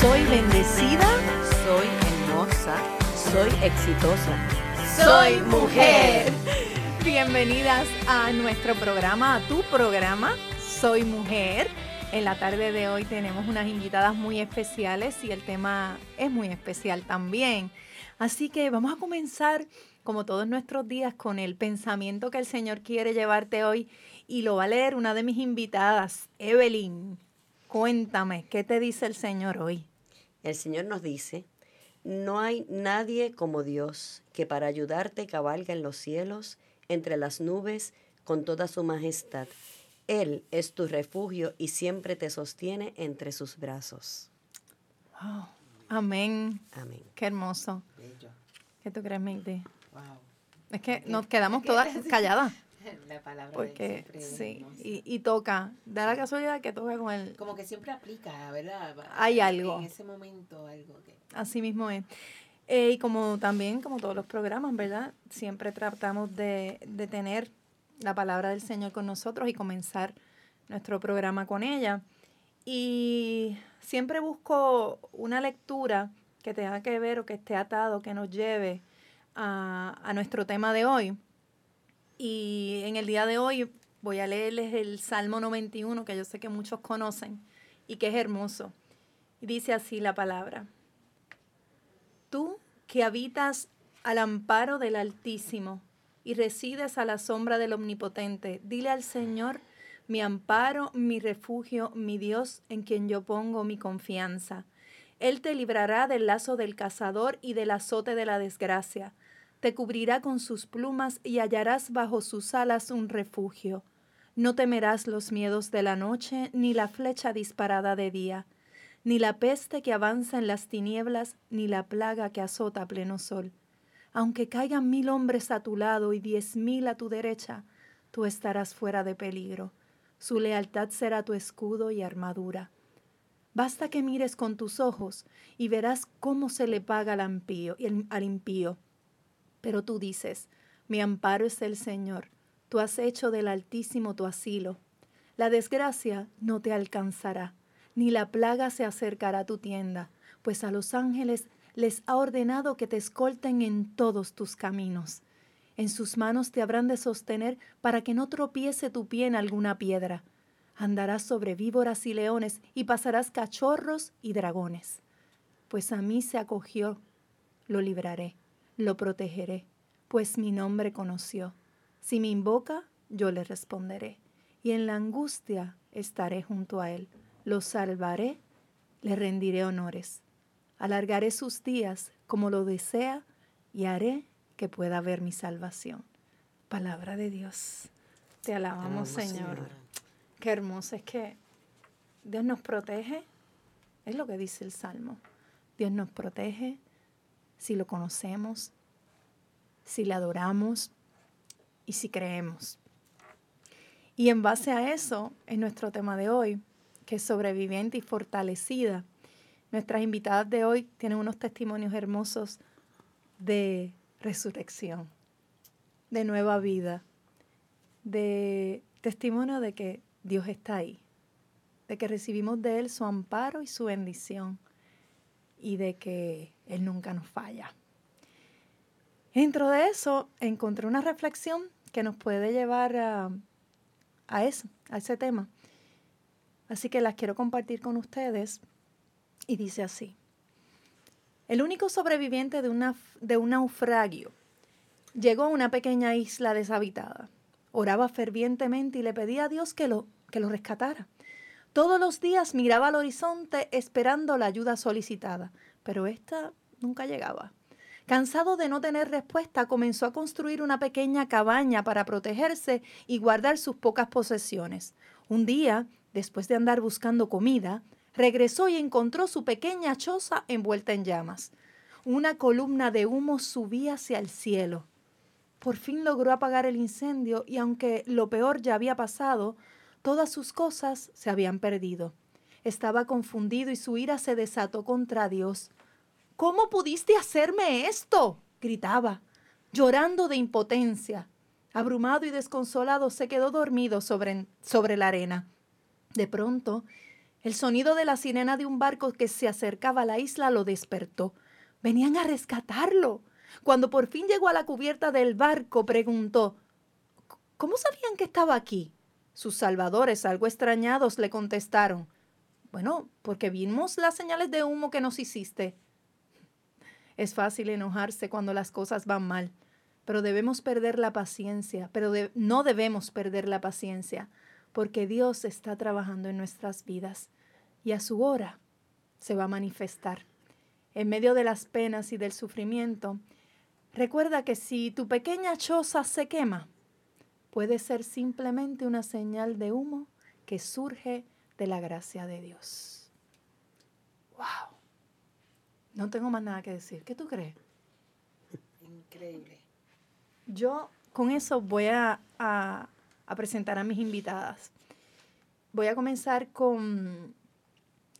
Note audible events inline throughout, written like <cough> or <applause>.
Soy bendecida, soy hermosa, soy exitosa, soy mujer. Bienvenidas a nuestro programa, a tu programa, Soy Mujer. En la tarde de hoy tenemos unas invitadas muy especiales y el tema es muy especial también. Así que vamos a comenzar, como todos nuestros días, con el pensamiento que el Señor quiere llevarte hoy y lo va a leer una de mis invitadas, Evelyn. Cuéntame, ¿qué te dice el Señor hoy? El Señor nos dice, no hay nadie como Dios que para ayudarte cabalga en los cielos, entre las nubes, con toda su majestad. Él es tu refugio y siempre te sostiene entre sus brazos. Wow. Amén. Amén. Qué hermoso. ¿Qué tú crees, Migdi? Wow. Es que nos quedamos todas calladas. <laughs> La palabra Porque, sí, y, y, toca, da la casualidad que toca con el... Como que siempre aplica, ¿verdad? Hay algo. En ese momento algo que... Así mismo es. Eh, y como también, como todos los programas, ¿verdad? Siempre tratamos de, de tener la palabra del Señor con nosotros y comenzar nuestro programa con ella. Y siempre busco una lectura que tenga que ver o que esté atado, que nos lleve a, a nuestro tema de hoy. Y en el día de hoy voy a leerles el Salmo 91, que yo sé que muchos conocen y que es hermoso. Y dice así la palabra. Tú que habitas al amparo del Altísimo y resides a la sombra del Omnipotente, dile al Señor, mi amparo, mi refugio, mi Dios, en quien yo pongo mi confianza. Él te librará del lazo del cazador y del azote de la desgracia te cubrirá con sus plumas y hallarás bajo sus alas un refugio. No temerás los miedos de la noche, ni la flecha disparada de día, ni la peste que avanza en las tinieblas, ni la plaga que azota a pleno sol. Aunque caigan mil hombres a tu lado y diez mil a tu derecha, tú estarás fuera de peligro. Su lealtad será tu escudo y armadura. Basta que mires con tus ojos y verás cómo se le paga al impío. Al impío pero tú dices, mi amparo es el Señor, tú has hecho del Altísimo tu asilo. La desgracia no te alcanzará, ni la plaga se acercará a tu tienda, pues a los ángeles les ha ordenado que te escolten en todos tus caminos. En sus manos te habrán de sostener para que no tropiece tu pie en alguna piedra. Andarás sobre víboras y leones y pasarás cachorros y dragones. Pues a mí se acogió, lo libraré lo protegeré, pues mi nombre conoció. Si me invoca, yo le responderé, y en la angustia estaré junto a él. Lo salvaré, le rendiré honores. Alargaré sus días como lo desea y haré que pueda ver mi salvación. Palabra de Dios. Te alabamos, Señor. Qué hermoso es que Dios nos protege. Es lo que dice el Salmo. Dios nos protege, si lo conocemos, si le adoramos y si creemos. Y en base a eso es nuestro tema de hoy, que es sobreviviente y fortalecida. Nuestras invitadas de hoy tienen unos testimonios hermosos de resurrección, de nueva vida, de testimonio de que Dios está ahí, de que recibimos de Él su amparo y su bendición y de que Él nunca nos falla. Dentro de eso encontré una reflexión que nos puede llevar a, a eso, a ese tema. Así que las quiero compartir con ustedes y dice así. El único sobreviviente de, una, de un naufragio llegó a una pequeña isla deshabitada. Oraba fervientemente y le pedía a Dios que lo, que lo rescatara. Todos los días miraba al horizonte esperando la ayuda solicitada, pero esta nunca llegaba. Cansado de no tener respuesta, comenzó a construir una pequeña cabaña para protegerse y guardar sus pocas posesiones. Un día después de andar buscando comida, regresó y encontró su pequeña choza envuelta en llamas. Una columna de humo subía hacia el cielo. Por fin logró apagar el incendio y aunque lo peor ya había pasado, todas sus cosas se habían perdido. Estaba confundido y su ira se desató contra Dios. ¿Cómo pudiste hacerme esto? gritaba, llorando de impotencia. Abrumado y desconsolado, se quedó dormido sobre, sobre la arena. De pronto, el sonido de la sirena de un barco que se acercaba a la isla lo despertó. Venían a rescatarlo. Cuando por fin llegó a la cubierta del barco, preguntó ¿Cómo sabían que estaba aquí? Sus salvadores, algo extrañados, le contestaron Bueno, porque vimos las señales de humo que nos hiciste. Es fácil enojarse cuando las cosas van mal, pero debemos perder la paciencia, pero no debemos perder la paciencia, porque Dios está trabajando en nuestras vidas y a su hora se va a manifestar. En medio de las penas y del sufrimiento, recuerda que si tu pequeña choza se quema, puede ser simplemente una señal de humo que surge de la gracia de Dios. ¡Wow! No tengo más nada que decir. ¿Qué tú crees? Increíble. Yo con eso voy a, presentar a mis invitadas. Voy a comenzar con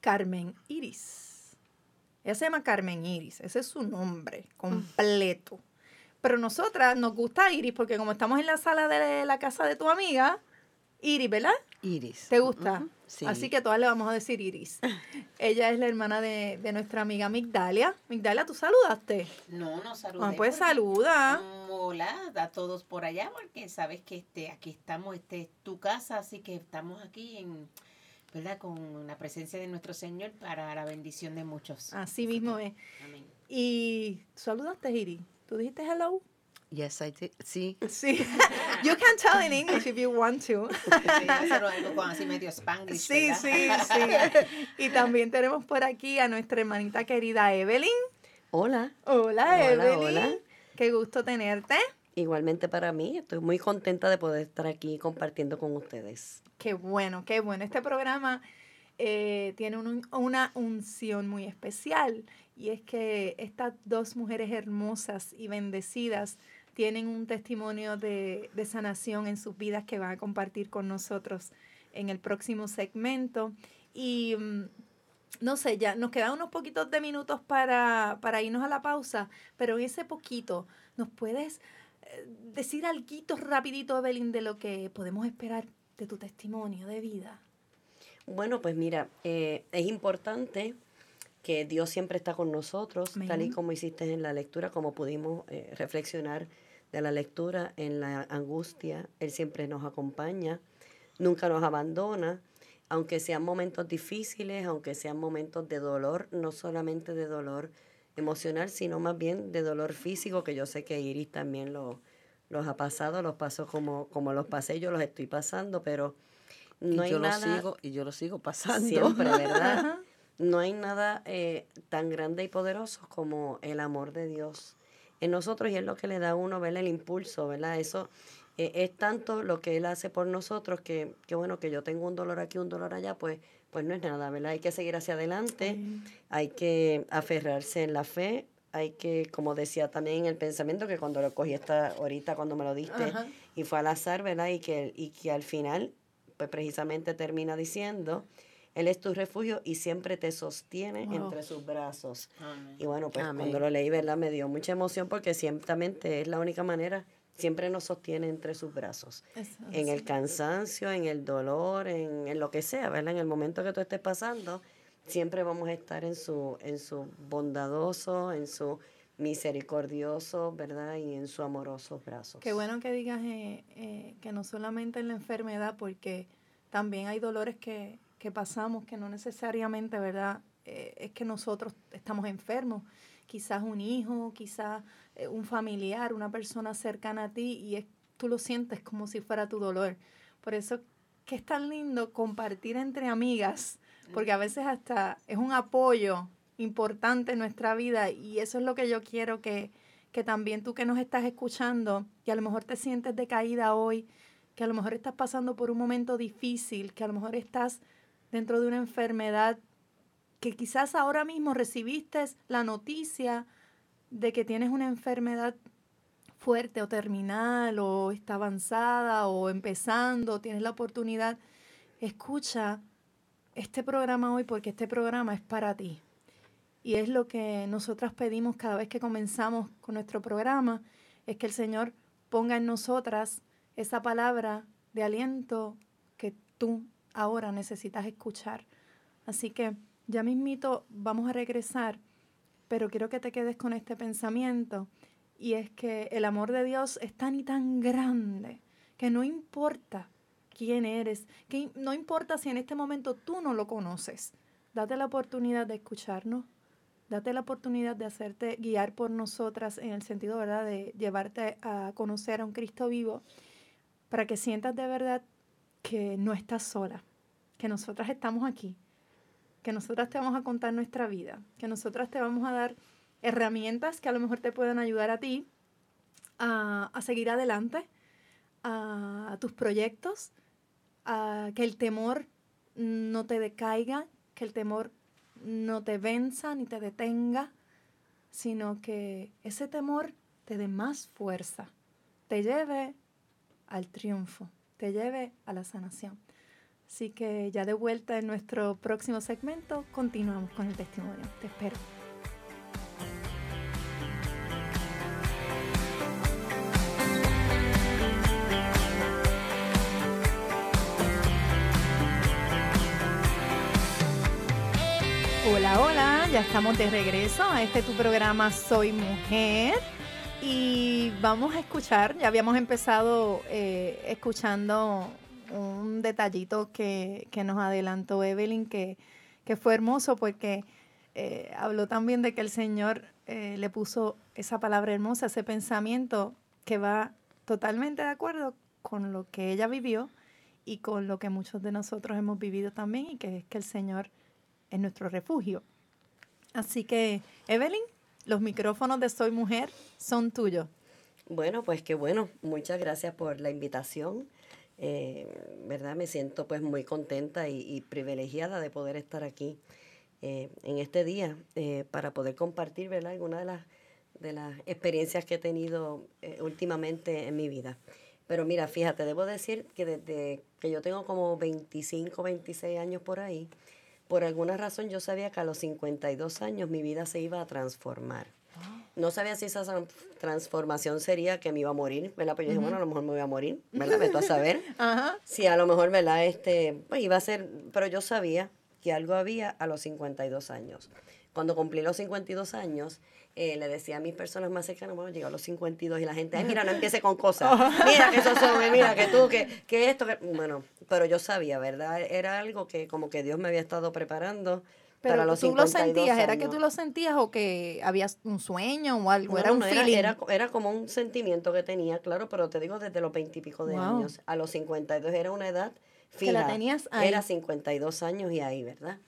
Carmen Iris. Ella se llama Carmen Iris, ese es su nombre completo. Pero nosotras nos gusta Iris porque como estamos en la sala de la casa de tu amiga, Iris, ¿verdad? Iris. ¿Te gusta? Sí. Así que todas le vamos a decir Iris. <laughs> Ella es la hermana de, nuestra amiga Migdalia. Migdalia, ¿tú saludaste? No, no saludé. Ah, pues saluda. Hola a todos por allá, porque sabes que este, aquí estamos, este es tu casa, así que estamos aquí en, ¿verdad? Con la presencia de nuestro Señor para la bendición de muchos. Así mismo es. Amén. Y saludaste, Iris. ¿Tú dijiste hello? Yes, I did. Sí. Sí. <laughs> you can tell in English if you want to. sí, algo con así medio spanglish, Sí, sí, sí. Y también tenemos por aquí a nuestra hermanita querida Evelyn. Hola. Hola, Evelyn. Hola. Qué gusto tenerte. Igualmente para mí, estoy muy contenta de poder estar aquí compartiendo con ustedes. Qué bueno, qué bueno. Este programa eh, tiene una unción muy especial y es que estas dos mujeres hermosas y bendecidas tienen un testimonio de, sanación en sus vidas que van a compartir con nosotros en el próximo segmento. Y mm, no sé, ya nos quedan unos poquitos de minutos para, irnos a la pausa, pero en ese poquito, ¿nos puedes eh, decir algo rapidito, Evelyn, de lo que podemos esperar de tu testimonio de vida? Bueno, pues mira, eh, es importante que Dios siempre está con nosotros, tal y como hiciste en la lectura, como pudimos eh, reflexionar de la lectura en la angustia, Él siempre nos acompaña, nunca nos abandona, aunque sean momentos difíciles, aunque sean momentos de dolor, no solamente de dolor emocional, sino más bien de dolor físico, que yo sé que Iris también lo, los ha pasado, los pasos como, como los pasé, yo los estoy pasando, pero no hay yo nada... Lo sigo, y yo lo sigo pasando. Siempre, ¿verdad? <laughs> No hay nada eh, tan grande y poderoso como el amor de Dios en nosotros y es lo que le da a uno ver el impulso, ¿verdad? Eso eh, es tanto lo que Él hace por nosotros que, que, bueno, que yo tengo un dolor aquí, un dolor allá, pues, pues no es nada, ¿verdad? Hay que seguir hacia adelante, hay que aferrarse en la fe, hay que, como decía también en el pensamiento, que cuando lo cogí esta ahorita, cuando me lo diste, y fue al azar, ¿verdad? Y que, y que al final, pues precisamente termina diciendo él es tu refugio y siempre te sostiene entre sus brazos. Y bueno, pues cuando lo leí, ¿verdad? Me dio mucha emoción porque ciertamente es la única manera, siempre nos sostiene entre sus brazos. en el cansancio, en el dolor, en, lo que sea, ¿verdad? En el momento que tú estés pasando, siempre vamos a estar en su, en su bondadoso, en su misericordioso, ¿verdad? Y en su amorosos brazos. Qué bueno que digas eh, eh, que no solamente en la enfermedad, porque también hay dolores que, que pasamos, que no necesariamente, ¿verdad? Eh, es que nosotros estamos enfermos. Quizás un hijo, quizás eh, un familiar, una persona cercana a ti y es, tú lo sientes como si fuera tu dolor. Por eso que es tan lindo compartir entre amigas, porque a veces hasta es un apoyo importante en nuestra vida y eso es lo que yo quiero que, que también tú que nos estás escuchando y a lo mejor te sientes decaída hoy, que a lo mejor estás pasando por un momento difícil, que a lo mejor estás dentro de una enfermedad, que quizás ahora mismo recibiste la noticia de que tienes una enfermedad fuerte o terminal o está avanzada o empezando, tienes la oportunidad, escucha este programa hoy porque este programa es para ti. Y es lo que nosotras pedimos cada vez que comenzamos con nuestro programa, es que el Señor ponga en nosotras esa palabra de aliento que tú ahora necesitas escuchar. Así que ya mismito vamos a regresar, pero quiero que te quedes con este pensamiento y es que el amor de Dios es tan y tan grande que no importa quién eres, que no importa si en este momento tú no lo conoces, date la oportunidad de escucharnos, date la oportunidad de hacerte guiar por nosotras en el sentido, ¿verdad?, de llevarte a conocer a un Cristo vivo para que sientas de verdad que no estás sola, que nosotras estamos aquí, que nosotras te vamos a contar nuestra vida, que nosotras te vamos a dar herramientas que a lo mejor te puedan ayudar a ti a, a seguir adelante, a, a, tus proyectos, a que el temor no te decaiga, que el temor no te venza ni te detenga, sino que ese temor te dé más fuerza, te lleve al triunfo, te lleve a la sanación. Así que ya de vuelta en nuestro próximo segmento, continuamos con el testimonio. Te espero. Hola, hola, ya estamos de regreso a este tu programa Soy Mujer y vamos a escuchar, ya habíamos empezado eh, escuchando un detallito que, que, nos adelantó Evelyn que, que fue hermoso porque eh, habló también de que el Señor eh, le puso esa palabra hermosa, ese pensamiento que va totalmente de acuerdo con lo que ella vivió y con lo que muchos de nosotros hemos vivido también y que es que el Señor es nuestro refugio. Así que, Evelyn, los micrófonos de Soy Mujer son tuyos. Bueno, pues qué bueno. Muchas gracias por la invitación. Eh, ¿Verdad? Me siento pues muy contenta y, privilegiada de poder estar aquí eh, en este día eh, para poder compartir, ¿verdad? Algunas de las, de las experiencias que he tenido últimamente en mi vida. Pero mira, fíjate, debo decir que desde que yo tengo como 25, 26 años por ahí, por alguna razón yo sabía que a los 52 años mi vida se iba a transformar. No sabía si esa transformación sería que me iba a morir, ¿verdad? Pero yo dije, bueno, a lo mejor me voy a morir, ¿verdad? Vete a saber. <laughs> Ajá. Si a lo mejor, ¿verdad? Este, pues iba a ser, pero yo sabía que algo había a los 52 años. Cuando cumplí los 52 años, eh, le decía a mis personas más cercanas, bueno, llegó a los 52 y la gente, ay, mira, no empiece con cosas. <laughs> Mira que esos son, mira que tú, que, que esto, que... Bueno, pero yo sabía, ¿verdad? Era algo que como que Dios me había estado preparando pero para los tú 52 lo sentías, años. ¿era que tú lo sentías o que había un sueño o algo? No, era un no, era, feeling. era, era como un sentimiento que tenía, claro, pero te digo desde los 20 y pico de Wow. años. A los 52 era una edad Que fija. la tenías ahí. Era 52 años y ahí, ¿verdad?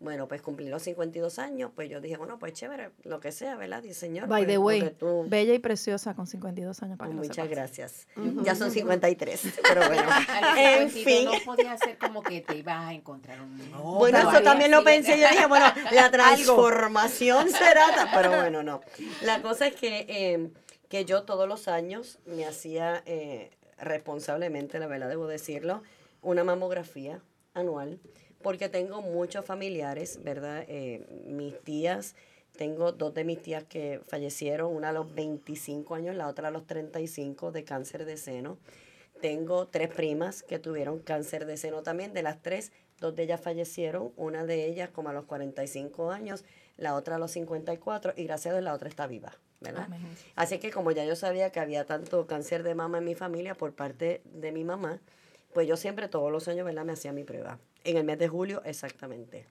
Bueno, pues cumplí los 52 años, pues yo dije, bueno, pues chévere, lo que sea, ¿verdad? Y señor, By pues, the way, tú- bella y preciosa con 52 años para pues que lo muchas gracias. Ya son 53, <laughs> pero bueno. En 52 fin. no podía ser como que te ibas a encontrar un Bueno, eso también lo pensé. Yo dije, bueno, la <laughs> <laughs> transformación será. Pero bueno, no. La cosa es que, eh, que yo todos los años me hacía eh, responsablemente, la verdad debo decirlo, una mamografía anual, porque tengo muchos familiares, ¿verdad? Eh, mis tías, tengo dos de mis tías que fallecieron, una a los 25 años, la otra a los 35 de cáncer de seno. Tengo tres primas que tuvieron cáncer de seno también. De las tres, dos de ellas fallecieron. Una de ellas como a los 45 años, la otra a los 54 y gracias a Dios la otra está viva, ¿verdad? Amén. Así que como ya yo sabía que había tanto cáncer de mama en mi familia por parte de mi mamá, pues yo siempre todos los años, ¿verdad? Me hacía mi prueba. En el mes de julio exactamente.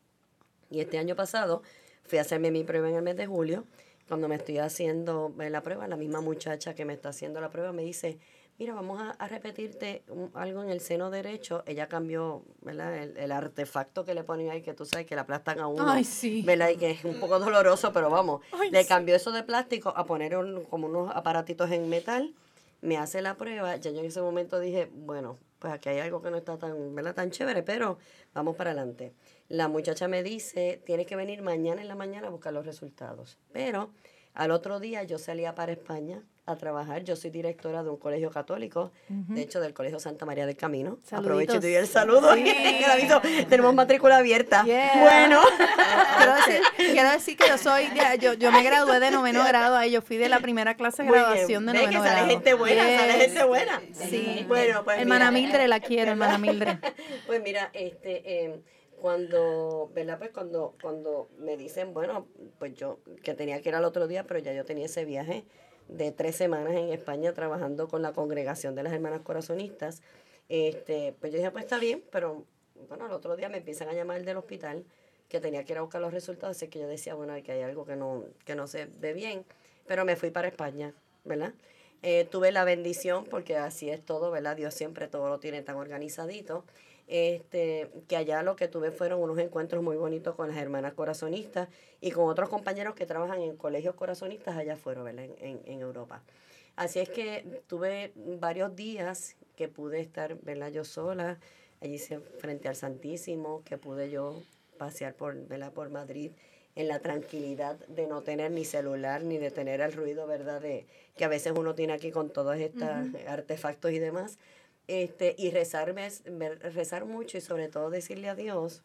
Y este año pasado fui a hacerme mi prueba en el mes de julio. Cuando me estoy haciendo la prueba, la misma muchacha que me está haciendo la prueba me dice, mira, vamos a, a repetirte un- algo en el seno derecho. Ella cambió, ¿verdad? El, el artefacto que le ponen ahí, que tú sabes que la aplastan a uno. Ay, sí. ¿verdad? Y que es un poco doloroso, pero vamos, Ay, le sí. cambió eso de plástico a poner un- como unos aparatitos en metal, me hace la prueba, ya yo en ese momento dije, bueno, pues aquí hay algo que no está tan, ¿verdad? tan chévere, pero vamos para adelante. La muchacha me dice, tienes que venir mañana en la mañana a buscar los resultados. Pero al otro día yo salía para España a trabajar. Yo soy directora de un colegio católico, de hecho del Colegio Santa María del Camino. Aprovecho y doy el saludo. <laughs> Tenemos matrícula abierta. Bueno. <laughs> quiero, decir, quiero decir que yo soy, yo, yo me gradué de noveno grado ahí, yo fui de la primera clase de graduación de noveno que grado. Sale gente buena, sale gente buena. Sí. Bueno, pues Hermana Mildred la quiero, hermana Mildred. <laughs> Pues mira, este... Eh, cuando, ¿verdad? Pues cuando, cuando me dicen, bueno, pues yo que tenía que ir al otro día, pero ya yo tenía ese viaje de tres semanas en España trabajando con la congregación de las hermanas corazonistas, este, pues yo dije, pues está bien, pero bueno, al otro día me empiezan a llamar del hospital que tenía que ir a buscar los resultados, así que yo decía, bueno, que hay algo que no, que no se ve bien, pero me fui para España, ¿verdad? Eh, tuve la bendición, porque así es todo, ¿verdad? Dios siempre todo lo tiene tan organizadito este, que allá lo que tuve fueron unos encuentros muy bonitos con las hermanas corazonistas y con otros compañeros que trabajan en colegios corazonistas allá afuera, ¿verdad? En, en, Europa. Así es que tuve varios días que pude estar, ¿verdad? Yo sola, allí frente al Santísimo, que pude yo pasear por, ¿verdad? por Madrid en la tranquilidad de no tener ni celular ni de tener el ruido, ¿verdad? De, que a veces uno tiene aquí con todos estos artefactos y demás este, y rezarme, rezar mucho y sobre todo decirle a Dios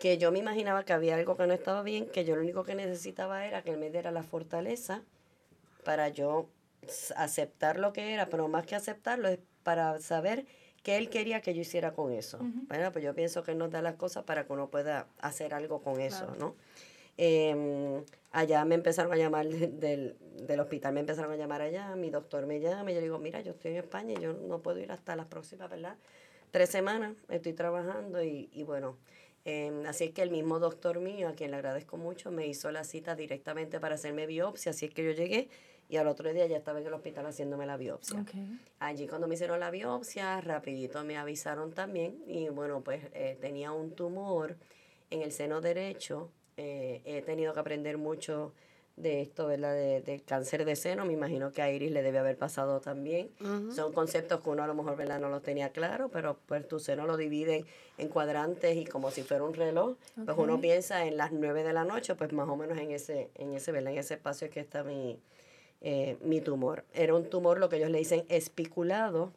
que yo me imaginaba que había algo que no estaba bien, que yo lo único que necesitaba era que Él me diera la fortaleza para yo aceptar lo que era, pero más que aceptarlo es para saber qué Él quería que yo hiciera con eso. Bueno, pues yo pienso que Él nos da las cosas para que uno pueda hacer algo con eso, ¿no? Eh, allá me empezaron a llamar del, del, hospital, me empezaron a llamar allá, mi doctor me llama y yo digo, mira, yo estoy en España y yo no puedo ir hasta las próximas, ¿verdad? Tres semanas, estoy trabajando y, y bueno, eh, así es que el mismo doctor mío, a quien le agradezco mucho, me hizo la cita directamente para hacerme biopsia, así es que yo llegué y al otro día ya estaba en el hospital haciéndome la biopsia. Allí cuando me hicieron la biopsia, rapidito me avisaron también y bueno, pues eh, tenía un tumor en el seno derecho eh, he tenido que aprender mucho de esto, ¿verdad? De, del cáncer de seno. Me imagino que a Iris le debe haber pasado también. Son conceptos que uno a lo mejor, ¿verdad? No los tenía claro, pero pues tu seno lo divide en cuadrantes y como si fuera un reloj. Pues uno piensa en las nueve de la noche, pues más o menos en ese, en ese, ¿verdad? En ese espacio que está mi, eh, mi tumor. Era un tumor, lo que ellos le dicen espiculado.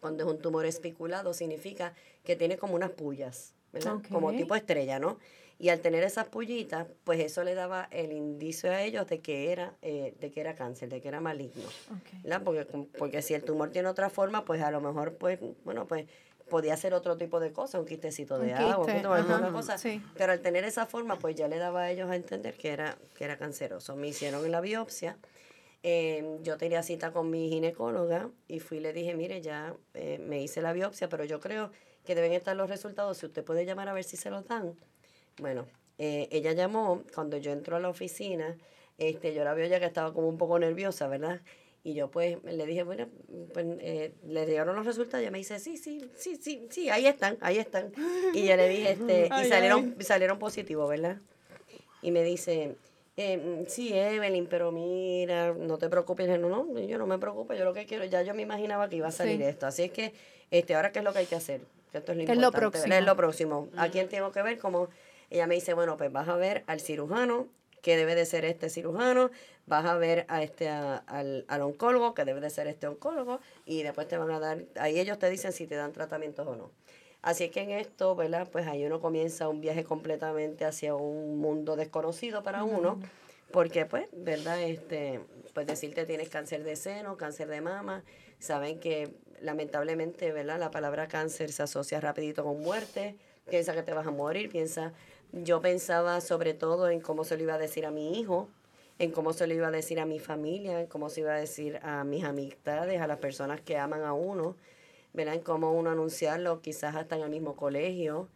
Cuando es un tumor espiculado, significa que tiene como unas pullas, ¿verdad? Como tipo estrella, ¿no? Y al tener esas pullitas, pues eso le daba el indicio a ellos de que era, eh, de que era cáncer, de que era maligno. Porque, porque si el tumor tiene otra forma, pues a lo mejor, pues, bueno, pues podía ser otro tipo de cosa, un quistecito de agua, alguna cosa. Pero al tener esa forma, pues ya le daba a ellos a entender que era, que era canceroso. Me hicieron la biopsia. Em, yo tenía cita con mi ginecóloga y fui y le dije, mire, ya eh, me hice la biopsia, pero yo creo que deben estar los resultados. Si usted puede llamar a ver si se los dan bueno, eh, ella llamó cuando yo entro a la oficina, este, yo la veo ya que estaba como un poco nerviosa, ¿verdad? Y yo pues le dije, bueno, pues eh, le llegaron los resultados y ella me dice, sí, sí, sí, sí, sí, ahí están, ahí están. Y yo le dije, este, y salieron, salieron positivos, ¿verdad? Y me dice, eh, sí, Evelyn, pero mira, no te preocupes. No, no, yo no me preocupo, yo lo que quiero, ya yo me imaginaba que iba a salir esto. Así es que, este, ahora, ¿qué es lo que hay que hacer? Esto es lo, es lo próximo. Es lo próximo. ¿A quién tengo que ver? Como ella me dice, bueno, pues vas a ver al cirujano, que debe de ser este cirujano, vas a ver a este al, al, oncólogo, que debe de ser este oncólogo, y después te van a dar, ahí ellos te dicen si te dan tratamientos o no. Así que en esto, ¿verdad? Pues ahí uno comienza un viaje completamente hacia un mundo desconocido para uno, porque pues, ¿verdad? Este, pues decirte tienes cáncer de seno, cáncer de mama, saben que lamentablemente, ¿verdad? La palabra cáncer se asocia rapidito con muerte, piensa que te vas a morir, piensa yo pensaba sobre todo en cómo se lo iba a decir a mi hijo, en cómo se lo iba a decir a mi familia, en cómo se iba a decir a mis amistades, a las personas que aman a uno, ¿verdad? En cómo uno anunciarlo, quizás hasta en el mismo colegio,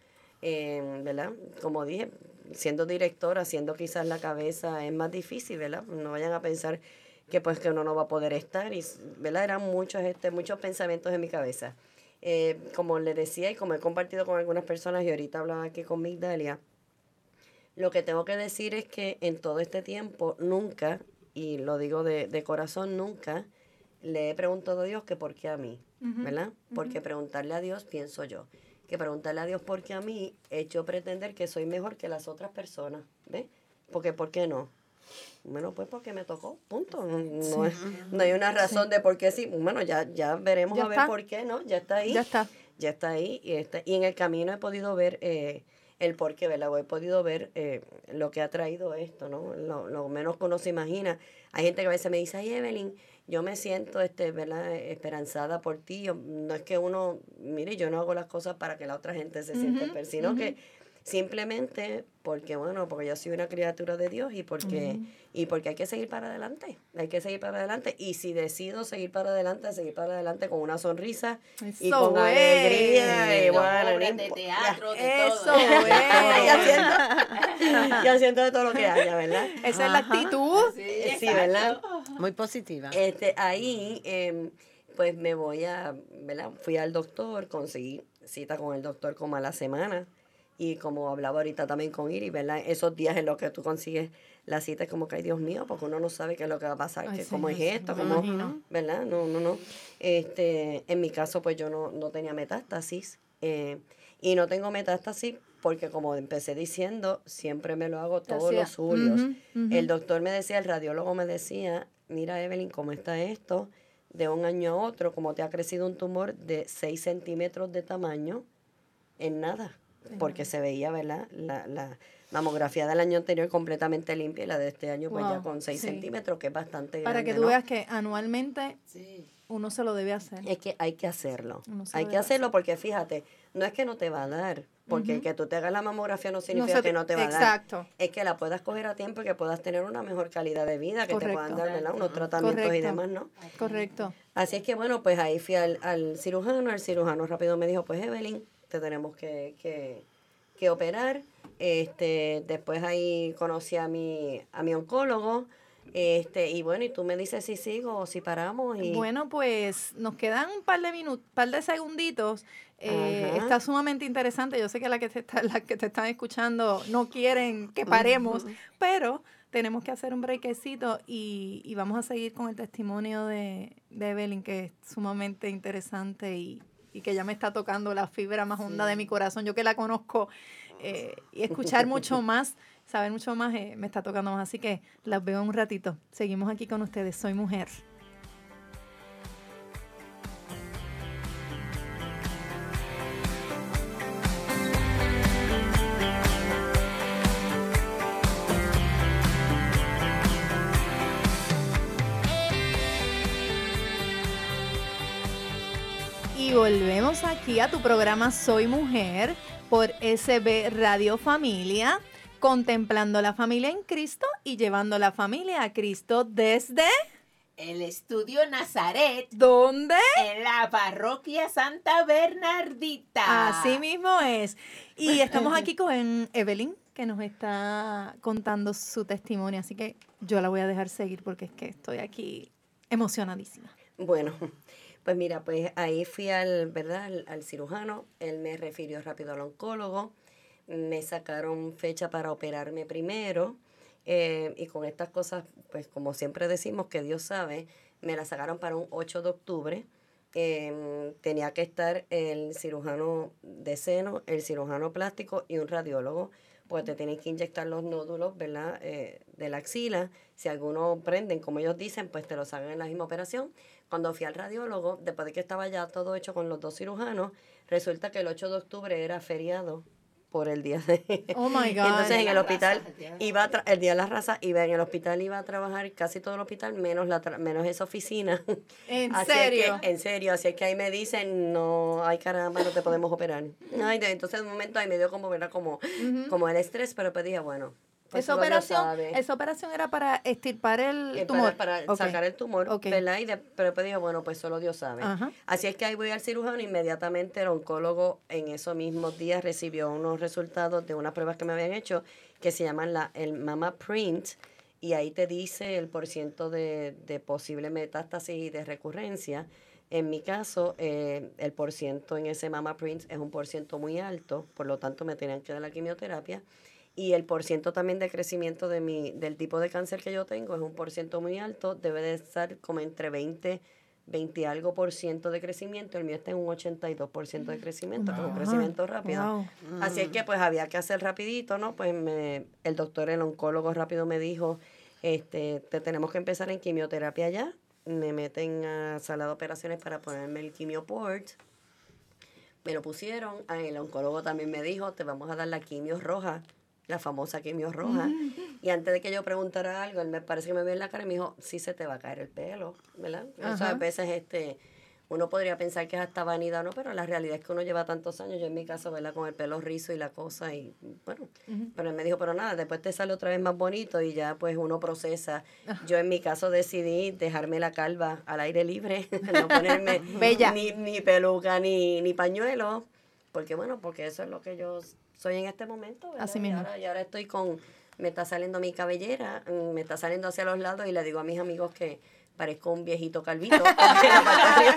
¿verdad? Como dije, siendo directora, siendo quizás la cabeza, es más difícil, ¿verdad? No vayan a pensar que pues que uno no va a poder estar, y, ¿verdad? Eran muchos, este, muchos pensamientos en mi cabeza. Eh, como le decía y como he compartido con algunas personas y ahorita hablaba aquí con Migdalia, lo que tengo que decir es que en todo este tiempo nunca, y lo digo de, de corazón, nunca le he preguntado a Dios que por qué a mí. ¿verdad? Porque preguntarle a Dios, pienso yo, que preguntarle a Dios porque a mí hecho pretender que soy mejor que las otras personas, ¿ves? Porque, ¿por qué no? Bueno, pues porque me tocó, punto. No, no es- no hay una razón de por qué sí. Bueno, ya, ya veremos Ya a ver está. por qué, ¿no? Ya está ahí. Ya está. Ya está ahí. Y, está, y en el camino he podido ver eh, el por qué, ¿verdad? O he podido ver eh, lo que ha traído esto, ¿no? Lo, lo menos que uno se imagina. Hay gente que a veces me dice, ay, Evelyn, yo me siento, este, ¿verdad? Esperanzada por ti. Yo- no es que uno, mire, yo no hago las cosas para que la otra gente se sienta esper- sino que simplemente porque, bueno, porque yo soy una criatura de Dios y porque, y porque hay que seguir para adelante. Hay que seguir para adelante. Y si decido seguir para adelante, seguir para adelante con una sonrisa y con es. alegría. y De bueno, de teatro, de Eso <laughs> todo. y es. haciendo, <laughs> y haciendo de todo lo que haya, ¿verdad? Esa es la actitud. Eh, Sí, ¿verdad? Muy positiva. Este, ahí, em, pues me voy a, ¿verdad? Fui al doctor, conseguí cita con el doctor como a la semana. Y como hablaba ahorita también con Iris, ¿verdad? Esos días en los que tú consigues la cita es como que, ay Dios mío, porque uno no sabe qué es lo que va a pasar, Ay, que sí, cómo es esto, cómo, imagino. ¿verdad? No, no, no. Este, en mi caso, pues yo no, no tenía metástasis. eh, y no tengo metástasis porque, como empecé diciendo, siempre me lo hago todos los julios. El doctor me decía, el radiólogo me decía, mira Evelyn, ¿cómo está esto? De un año a otro, como te ha crecido un tumor de 6 centímetros de tamaño, en nada. Porque se veía, ¿verdad? La, la mamografía del año anterior completamente limpia y la de este año, pues ya con 6 sí. centímetros, que es bastante Para que tú ¿no? veas que anualmente Sí. uno se lo debe hacer. Es que hay que hacerlo. Hay que hacerlo porque fíjate, no es que no te va a dar, porque el que tú te hagas la mamografía no significa que no te va a dar. Exacto. Es que la puedas coger a tiempo y que puedas tener una mejor calidad de vida, que te puedan dar ¿verdad? unos tratamientos y demás, ¿no? Correcto. Así es que bueno, pues ahí fui al, al cirujano, el cirujano rápido me dijo, pues Evelyn, te tenemos que, que, que operar. Este, después ahí conocí a mi, a mi oncólogo, este, y bueno, y tú me dices si sigo o si paramos y Bueno, pues nos quedan un par de minutos, par de segunditos. Eh, está sumamente interesante. Yo sé que las que, te está- las que te están escuchando no quieren que paremos, pero tenemos que hacer un breakcito y, y vamos a seguir con el testimonio de, de Evelyn, que es sumamente interesante y, y que ya me está tocando la fibra más honda de mi corazón. Yo que la conozco eh, y escuchar <laughs> mucho más, saber mucho más, eh, me está tocando más. Así que las veo en un ratito. Seguimos aquí con ustedes. Soy mujer. Volvemos aquí a tu programa Soy Mujer por SB Radio Familia, contemplando la familia en Cristo y llevando la familia a Cristo desde El estudio Nazaret ¿dónde? en la parroquia Santa Bernardita. Así mismo es. Y <laughs> estamos aquí con Evelyn, que nos está contando su testimonio, así que yo la voy a dejar seguir porque es que estoy aquí emocionadísima. Bueno, pues mira, pues ahí fui al, ¿verdad? Al, cirujano, él me refirió rápido al oncólogo, me sacaron fecha para operarme primero, eh, y con estas cosas, pues como siempre decimos que Dios sabe, me la sacaron para un 8 de octubre. Em, tenía que estar el cirujano de seno, el cirujano plástico y un radiólogo, pues te tienen que inyectar los nódulos, ¿verdad? Eh, de la axila. Si alguno prenden, como ellos dicen, pues te lo sacan en la misma operación. Cuando fui al radiólogo, después de que estaba ya todo hecho con los dos cirujanos, resulta que el 8 de octubre era feriado por el día de... <laughs> Oh my Y <laughs> God. entonces en el hospital raza, el día de la iba a el día de la raza iba en el hospital iba a trabajar casi todo el hospital menos la tra- menos esa oficina. ¿En <laughs> Así es serio? que- en serio, así es que ahí me dicen, no, ay caramba, no te podemos operar. Ay, de- entonces en un momento ahí me dio como, ¿verdad? Como, como el estrés, pero pues dije, bueno, pues esa operación, esa operación era para extirpar el tumor. Para, sacar el tumor. ¿verdad? Y de- pero pues dije, bueno, pues solo Dios sabe. Ajá. Así es que ahí voy al cirujano, inmediatamente el oncólogo en esos mismos días recibió unos resultados de unas pruebas que me habían hecho que se llaman la, el Mama Print y ahí te dice el porciento de, de posible metástasis y de recurrencia. En mi caso, eh, el porciento en ese Mama Print es un porciento muy alto, por lo tanto me tenían que dar la quimioterapia. Y el porciento también de crecimiento de mi, del tipo de cáncer que yo tengo es un porciento muy alto, debe de estar como entre 20 20 algo por ciento de crecimiento, el mío está en un 82 por ciento de crecimiento, que es un Wow. crecimiento rápido. Wow. Así es que pues había que hacer rapidito, ¿no? Pues me, el doctor, el oncólogo rápido me dijo, este, te tenemos que empezar en quimioterapia ya. Me meten a sala de operaciones para ponerme el quimioport. Me lo pusieron. Ah, el oncólogo también me dijo, te vamos a dar la quimio roja, la famosa quimio roja. Y antes de que yo preguntara algo, él me parece que me vio en la cara y me dijo, sí se te va a caer el pelo, ¿verdad? O sea, a veces este, uno podría pensar que es hasta vanidad, ¿no? Pero la realidad es que uno lleva tantos años, yo en mi caso, ¿verdad? Con el pelo rizo y la cosa y bueno, pero él me dijo, pero nada, después te sale otra vez más bonito y ya pues uno procesa. Yo en mi caso decidí dejarme la calva al aire libre, <laughs> no ponerme <laughs> Bella. Ni, ni peluca ni, ni pañuelo, porque bueno, porque eso es lo que yo soy en este momento. ¿verdad? Así y, mismo. ahora, y ahora estoy con, me está saliendo mi cabellera, mm, me está saliendo hacia los lados y le digo a mis amigos que parezco un viejito calvito. en, la parte de arriba,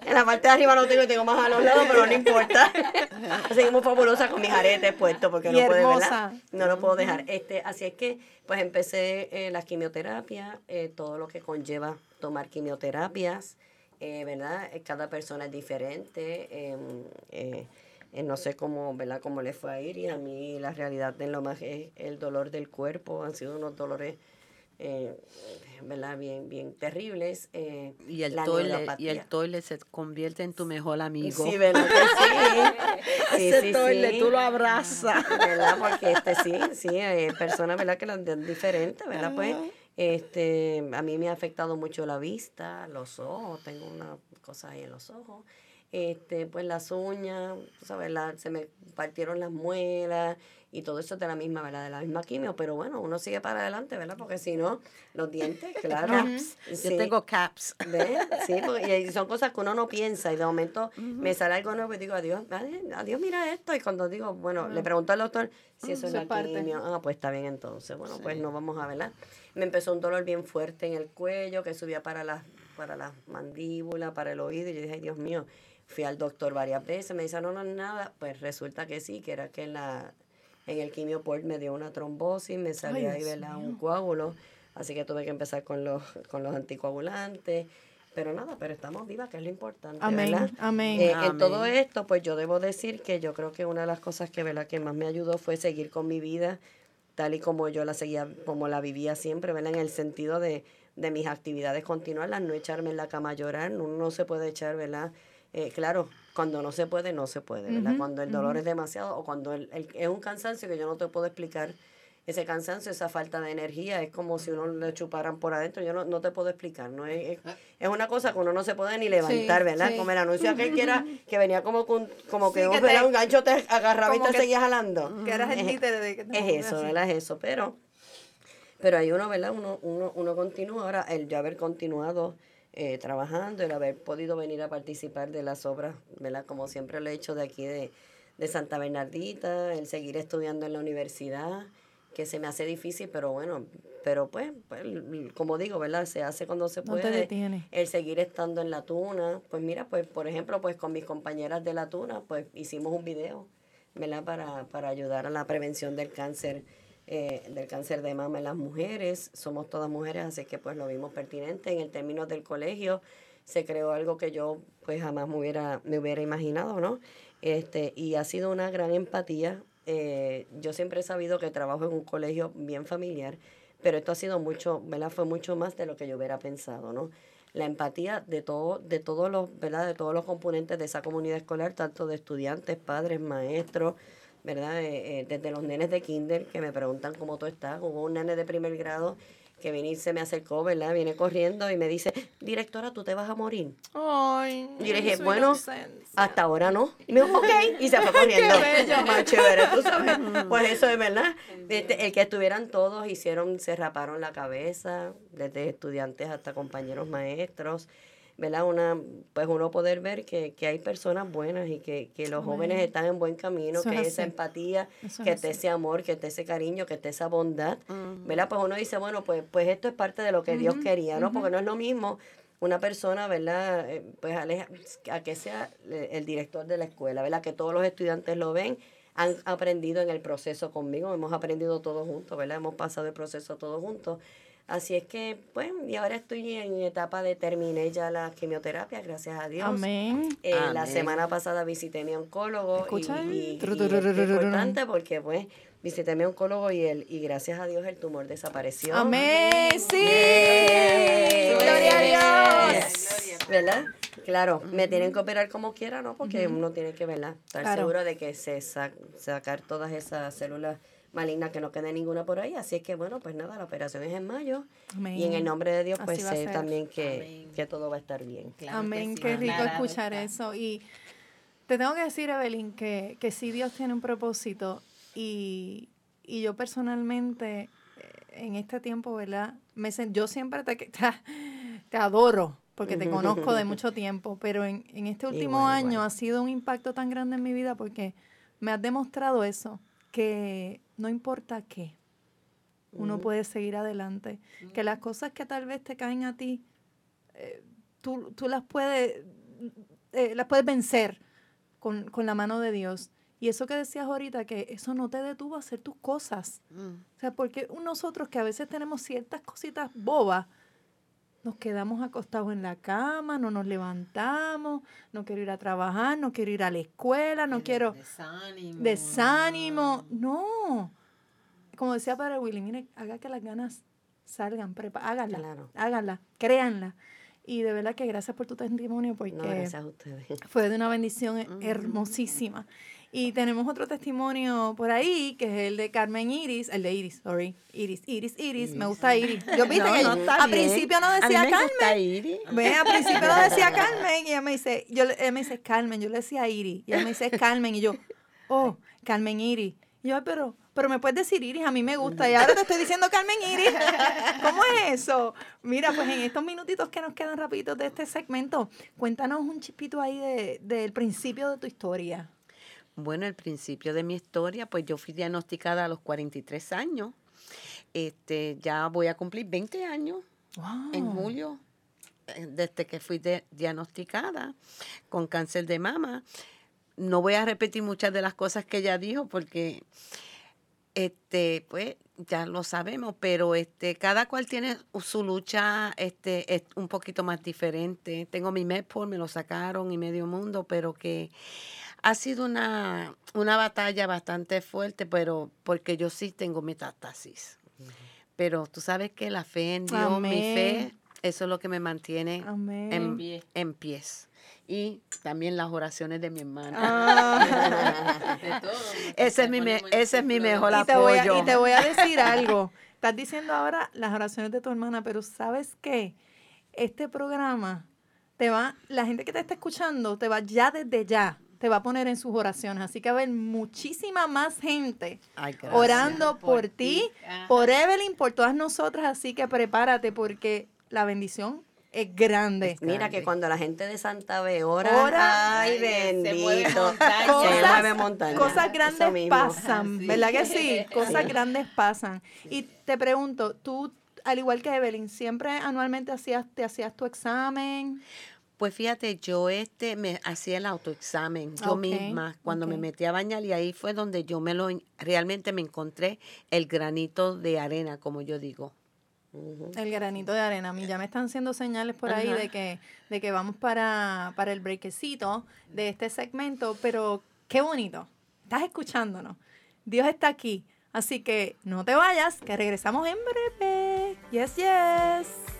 <laughs> en la parte de arriba no tengo, tengo más a los lados, pero no importa. <laughs> Seguimos fabulosa con mis aretes puestos porque Y no puede, hermosa. ¿verdad? No lo puedo dejar. Este, así es que, pues empecé eh, las quimioterapias, eh, todo lo que conlleva tomar quimioterapias, eh, ¿verdad? Eh, Cada persona es diferente. Eh, no sé cómo, ¿verdad? Cómo le fue a ir y a mí la realidad de lo más es el dolor del cuerpo. Han sido unos dolores, eh, ¿verdad? Bien, bien terribles. eh, Y el, la toilet, y el toilet se convierte en tu mejor amigo. Sí, ¿verdad que sí? <laughs> Sí, Ese sí, toilet, sí. tú lo abrazas. <laughs> ¿verdad? Porque este sí, sí, hay personas, ¿verdad? Que las ven diferentes, ¿verdad? Pues, este, a mí me ha afectado mucho la vista, los ojos, tengo una cosa ahí en los ojos, este, pues las uñas, sabes, la- se me partieron las muelas y todo eso de la misma, ¿verdad? De la misma quimio, pero bueno, uno sigue para adelante, ¿verdad? Porque si no, los dientes, <laughs> claro. Caps. Sí. Yo tengo caps. ¿Ves? Sí, porque y son cosas que uno no piensa y de momento me sale algo nuevo y digo, adiós, adiós, mira esto. Y cuando digo, bueno, le pregunto al doctor si eso es Eso la es parte. quimio. Ah, pues está bien entonces. Bueno, pues no vamos a verla. Me empezó un dolor bien fuerte en el cuello que subía para las para las mandíbulas, para el oído. Y yo dije, ay, Dios mío. Fui al doctor varias veces, me dice, no, no, nada. Pues resulta que sí, que era que en, la, en el quimioport me dio una trombosis, me salió ahí, ¿verdad? Un coágulo. Así que tuve que empezar con los, con los anticoagulantes. Pero nada, pero estamos vivas, que es lo importante, Amén, ¿verdad? amén. Eh, En todo esto, pues yo debo decir que yo creo que una de las cosas que, ¿verdad? que más me ayudó fue seguir con mi vida tal y como yo la seguía, como la vivía siempre, ¿verdad? En el sentido de, de mis actividades continuarlas, no echarme en la cama a llorar, uno no se puede echar, ¿verdad? Eh, claro, cuando no se puede, no se puede, ¿verdad? Cuando el dolor es demasiado o cuando el, el- es un cansancio que yo no te puedo explicar, ese cansancio, esa falta de energía, es como si uno le chuparan por adentro, yo no, no te puedo explicar, ¿no? Es, es, es una cosa que uno no se puede ni levantar, ¿verdad? sí. Como el anuncio aquel que era, que venía como, con, como que, Sí, un, que ¿verdad? te- un gancho te agarraba y te que- seguía jalando. Que eras el Es- títere de que te es movías eso, así. ¿verdad? Es eso, pero, pero ahí uno, ¿verdad? Uno, uno, uno continúa. Ahora, el yo haber continuado eh, trabajando, el haber podido venir a participar de las obras, ¿verdad? Como siempre lo he hecho de aquí de, de Santa Bernardita, el seguir estudiando en la universidad, que se me hace difícil, pero bueno, pero pues, pues, como digo, ¿verdad? Se hace cuando se puede el seguir estando en la tuna, pues mira, pues por ejemplo, pues con mis compañeras de la tuna, pues hicimos un video, ¿verdad? Para, para ayudar a la prevención del cáncer, eh, del cáncer de mama en las mujeres. Somos todas mujeres, así que pues lo vimos pertinente. En el término del colegio se creó algo que yo pues jamás me hubiera, me hubiera imaginado, ¿no? Este, y ha sido una gran empatía. Eh, yo siempre he sabido que trabajo en un colegio bien familiar, pero esto ha sido mucho, ¿verdad? Fue mucho más de lo que yo hubiera pensado, ¿no? La empatía de todo, de todos los, ¿verdad? De todos los componentes de esa comunidad escolar, tanto de estudiantes, padres, maestros, ¿verdad? Eh, eh, desde los nenes de kinder que me preguntan cómo tú estás. Hubo un nene de primer grado que viene y se me acercó, ¿verdad? Viene corriendo y me dice, directora, tú te vas a morir. Ay, Y yo le dije, bueno, inocencia. hasta ahora no. Y me dijo, ok. Y se fue <laughs> corriendo. <laughs> Más chévere, tú sabes. <laughs> Pues eso es verdad. Este, el que estuvieran todos, hicieron, se raparon la cabeza, desde estudiantes hasta compañeros maestros. ¿Verdad? Una, pues uno poder ver que, que hay personas buenas y que, que los jóvenes están en buen camino, Eso que es esa empatía, Eso es que así. esté ese amor, que esté ese cariño, que esté esa bondad. ¿Verdad? Pues uno dice, bueno, pues, pues esto es parte de lo que Dios quería, ¿no? Porque no es lo mismo una persona, ¿verdad? Eh, Pues aleja- a que sea el director de la escuela, ¿verdad? Que todos los estudiantes lo ven, han aprendido en el proceso conmigo, hemos aprendido todos juntos, ¿verdad? Hemos pasado el proceso todos juntos. Así es que, pues, y ahora estoy en etapa de terminé ya la quimioterapia, gracias a Dios. Amén. Eh, La Amén. semana pasada visité a mi oncólogo y, ¿Escucha? y- y es tru, tru, tru, importante porque pues visité a mi oncólogo y él y gracias a Dios el tumor desapareció. Amén. Sí. Gloria a Dios. ¿Verdad? Claro, me tienen que operar como quiera, ¿no? Porque uno tiene que, ¿verdad? Estar Claro. seguro de que se sa- sacar todas esas células malignas que no quede ninguna por ahí. Así es que, bueno, pues nada, la operación es en mayo. Amén. Y en el nombre de Dios, pues sé también que, que todo va a estar bien. Claro que Amén, sí, qué rico escuchar eso. Y te tengo que decir, Evelyn, que, que sí Dios tiene un propósito y, y yo personalmente eh, en este tiempo, ¿verdad? Me, yo siempre te, te, <laughs> te adoro porque te conozco de <laughs> mucho tiempo, pero en, en este último Igual, año igual. ha sido un impacto tan grande en mi vida porque me has demostrado eso, que no importa qué, uno puede seguir adelante, que las cosas que tal vez te caen a ti, eh, tú, tú las puedes, eh, las puedes vencer con, con la mano de Dios. Y eso que decías ahorita, que eso no te detuvo a hacer tus cosas. Mm. O sea, porque nosotros que a veces tenemos ciertas cositas bobas, nos quedamos acostados en la cama, no nos levantamos, no quiero ir a trabajar, no quiero ir a la escuela, no El quiero Desánimo. desánimo. No. Como decía Padre Willy, mire, haga que las ganas salgan, prepa háganla, Claro. háganla, créanla. Y de verdad que gracias por tu testimonio porque No, gracias a ustedes. fue de una bendición hermosísima. Y tenemos otro testimonio por ahí, que es el de Carmen Iris, el de Iris, sorry, Iris, Iris, Iris, me gusta Iris. Yo viste No, que no, a bien. principio no A mí decía me Carmen. gusta Iris. Ve, al principio no decía <laughs> Carmen y ella me dice, yo, ella me dice Carmen, yo le decía Iris, y ella me dice Carmen y yo, oh, Carmen Iris. Y yo, "Ay, pero, pero me puedes decir Iris, a mí me gusta y ahora te estoy diciendo Carmen Iris. <laughs> ¿Cómo es eso? Mira, pues en estos minutitos que nos quedan rapiditos de este segmento, cuéntanos un chispito ahí de- del principio de tu historia. Bueno, el principio de mi historia, pues yo fui diagnosticada a los 43 años. Este, ya voy a cumplir 20 años Wow. en julio, eh, desde que fui de- diagnosticada con cáncer de mama. No voy a repetir muchas de las cosas que ella dijo porque este, pues ya lo sabemos, pero este, cada cual tiene su lucha este, es un poquito más diferente. Tengo mi MEDPOR, me lo sacaron y medio mundo, pero que ha sido una, una batalla bastante fuerte, pero porque yo sí tengo metástasis. Pero tú sabes que la fe en Dios, mi fe, eso es lo que me mantiene Amén. en, Pie. en pies. Y también las oraciones de mi hermana. Ah. <laughs> De todo. Ese es mi me- ese es mi mejor y te, voy a, apoyo. y te voy a <laughs> decir algo. Estás diciendo ahora las oraciones de tu hermana, pero ¿sabes qué? Este programa te va, la gente que te está escuchando, te va ya desde ya, te va a poner en sus oraciones. Así que va a haber muchísima más gente Ay, orando por, por ti, por Evelyn, por todas nosotras. Así que prepárate porque la bendición es grande. Mira grande. que cuando la gente de Santa Fe ora, Ora. ay Ay, se bendito, mueve montaña. se Cosas- mueve montaña. Cosas grandes pasan, Sí. ¿verdad que sí? <laughs> Cosas Sí. grandes pasan. Y te pregunto, tú, al igual que Evelyn, ¿siempre anualmente hacías, te hacías tu examen? Pues fíjate, yo este me hacía el autoexamen yo Ok, misma cuando me metí a bañar y ahí fue donde yo me lo en- realmente me encontré el granito de arena, como yo digo. El granito de arena. A mí ya me están haciendo señales por ahí de que, de que vamos para, para el brequecito de este segmento, pero qué bonito. Estás escuchándonos. Dios está aquí. Así que no te vayas, que regresamos en breve. Yes, yes.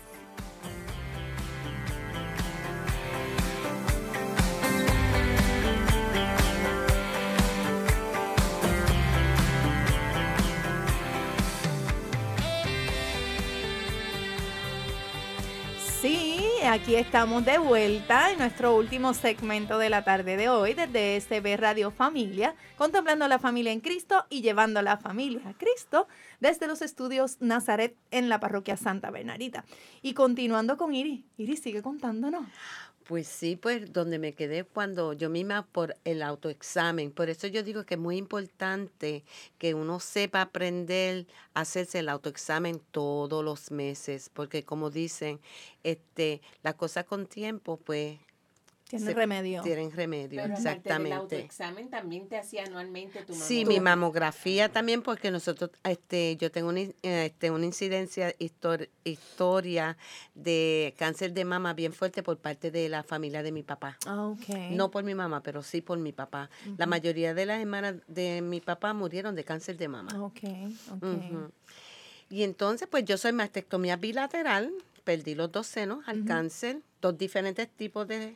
Sí, aquí estamos de vuelta en nuestro último segmento de la tarde de hoy desde SB Radio Familia, contemplando la familia en Cristo y llevando a la familia a Cristo desde los estudios Nazaret en la parroquia Santa Bernardita. Y continuando con Iris, Iris sigue contándonos. Pues sí, pues donde me quedé cuando yo misma por el autoexamen. Por eso yo digo que es muy importante que uno sepa aprender a hacerse el autoexamen todos los meses, porque como dicen, este, la cosa con tiempo, pues Tiene se- remedio. Tienen remedio, Pero exactamente. autoexamen también te hacía anualmente tu Sí, mamografía. mi mamografía también, porque nosotros, este, yo tengo una, este, una incidencia, histor- historia de cáncer de mama bien fuerte por parte de la familia de mi papá. Ah, ok. No por mi mamá, pero sí por mi papá. La mayoría de las hermanas de mi papá murieron de cáncer de mama. Ah, Ok, ok. Y entonces, pues yo soy mastectomía bilateral, perdí los dos senos al cáncer, dos diferentes tipos de,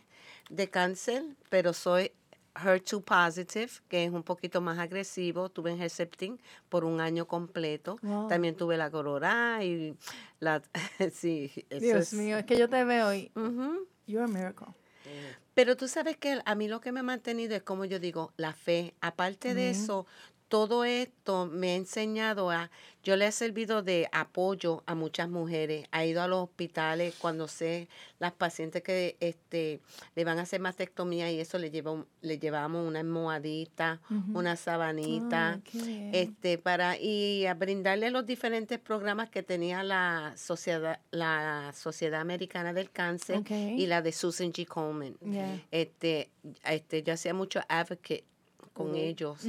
de cáncer, pero soy HER2 positive, que es un poquito más agresivo. Tuve en Herceptin por un año completo. Wow. También tuve la corora y la... <laughs> sí, Dios es- mío, es que yo te veo y Ujú. you're a miracle. Pero tú sabes que a mí lo que me ha mantenido es, como yo digo, la fe. Aparte de eso, todo esto me ha enseñado a, yo le he servido de apoyo a muchas mujeres. Ha ido a los hospitales cuando sé las pacientes que este, le van a hacer mastectomía y eso le, lleva, un- le llevamos una almohadita, una sabanita. Este, para y a brindarle los diferentes programas que tenía la sociedad, la Sociedad Americana del Cáncer y la de Susan G. Coleman. Yeah. Este, este, yo hacía mucho advocate con ellos.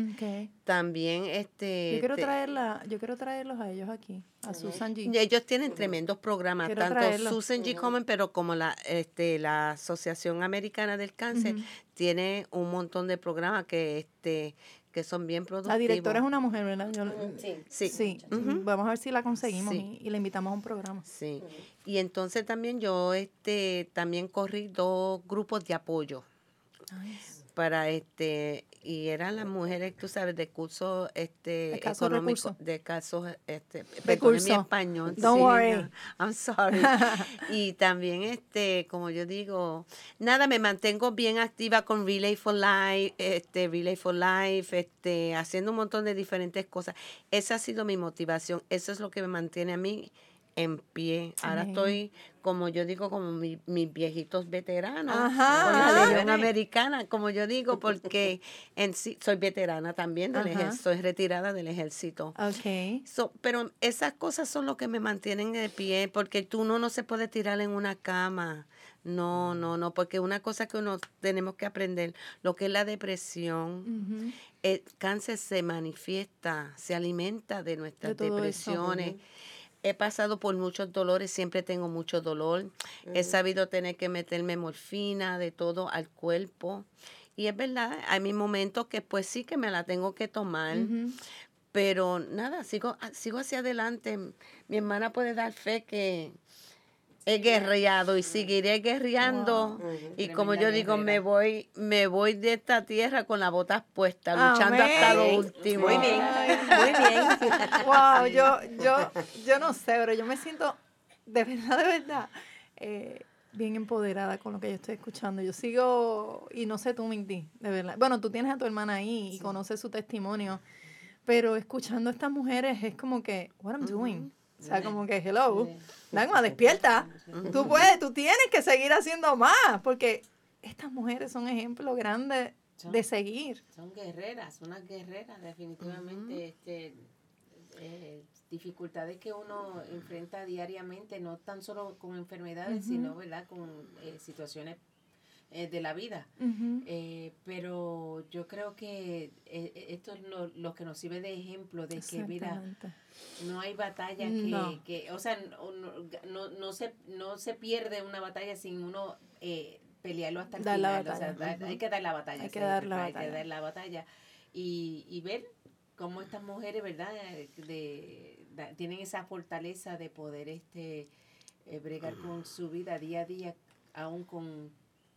También, este, Yo quiero te- traerla, yo quiero traerlos a ellos aquí, a Susan G. y ellos tienen tremendos programas, Quiero tanto traerlos. Susan G. Coleman, pero como la, este, la Asociación Americana del Cáncer, tiene un montón de programas que, este, que son bien productivos. La directora es una mujer, ¿verdad? Yo- Sí. Sí. sí. Vamos a ver si la conseguimos Sí. y, y la invitamos a un programa. Sí. Y entonces también yo este también corrí dos grupos de apoyo para este y eran las mujeres, tú sabes, de curso este Escasos económico, recursos. de casos este mi Recursos. español. Don't sí, worry. no, I'm sorry. <laughs> y también este, como yo digo, nada, me mantengo bien activa con Relay for Life, este Relay for Life, este haciendo un montón de diferentes cosas. Esa ha sido mi motivación, eso es lo que me mantiene a mí en pie. Ahora estoy, como yo digo, como mi- mis viejitos veteranos, Ajá, con la. Legión Americana, como yo digo, porque <laughs> en sí soy veterana también del ejército, soy retirada del ejército. Ok. So, pero esas cosas son lo que me mantienen de pie, porque tú no, no se puede tirar en una cama. No, no, no, porque una cosa que uno tenemos que aprender, lo que es la depresión, el cáncer se manifiesta, se alimenta de nuestras De todo eso. He pasado por muchos dolores, siempre tengo mucho dolor. He sabido tener que meterme morfina, de todo al cuerpo. Y es verdad, hay mis momentos que pues sí que me la tengo que tomar. Pero nada, sigo, ah, sigo hacia adelante. Mi hermana puede dar fe que he guerreado y seguiré guerreando. Y como yo digo, me voy, me voy de esta tierra con las botas puestas, luchando hasta lo último. Muy bien, muy bien. <laughs> Wow, yo, yo, yo no sé, pero yo me siento de verdad, de verdad, eh, bien empoderada con lo que yo estoy escuchando. Yo sigo, y no sé tú, Mindy, de verdad. Bueno, tú tienes a tu hermana ahí y conoces su testimonio, pero escuchando a estas mujeres es como que, what I'm doing. O sea, como que, hello, Dagma, despierta. Tú puedes, tú tienes que seguir haciendo más, porque estas mujeres son ejemplos grandes de seguir. Son guerreras, unas guerreras, definitivamente. este, eh, dificultades que uno enfrenta diariamente, no tan solo con enfermedades, sino ¿verdad? con eh, situaciones eh, de la vida. Eh, pero yo creo que eh, esto es lo, lo que nos sirve de ejemplo de que, mira, no hay batalla No. que, que o sea, no, no, se, no se pierde una batalla sin uno eh, pelearlo hasta el final. o sea, hay que dar la batalla. Hay que dar la Hay que batalla. dar la batalla. Y, y ver cómo estas mujeres, ¿verdad? De, tienen esa fortaleza de poder este eh, bregar con su vida día a día, aún con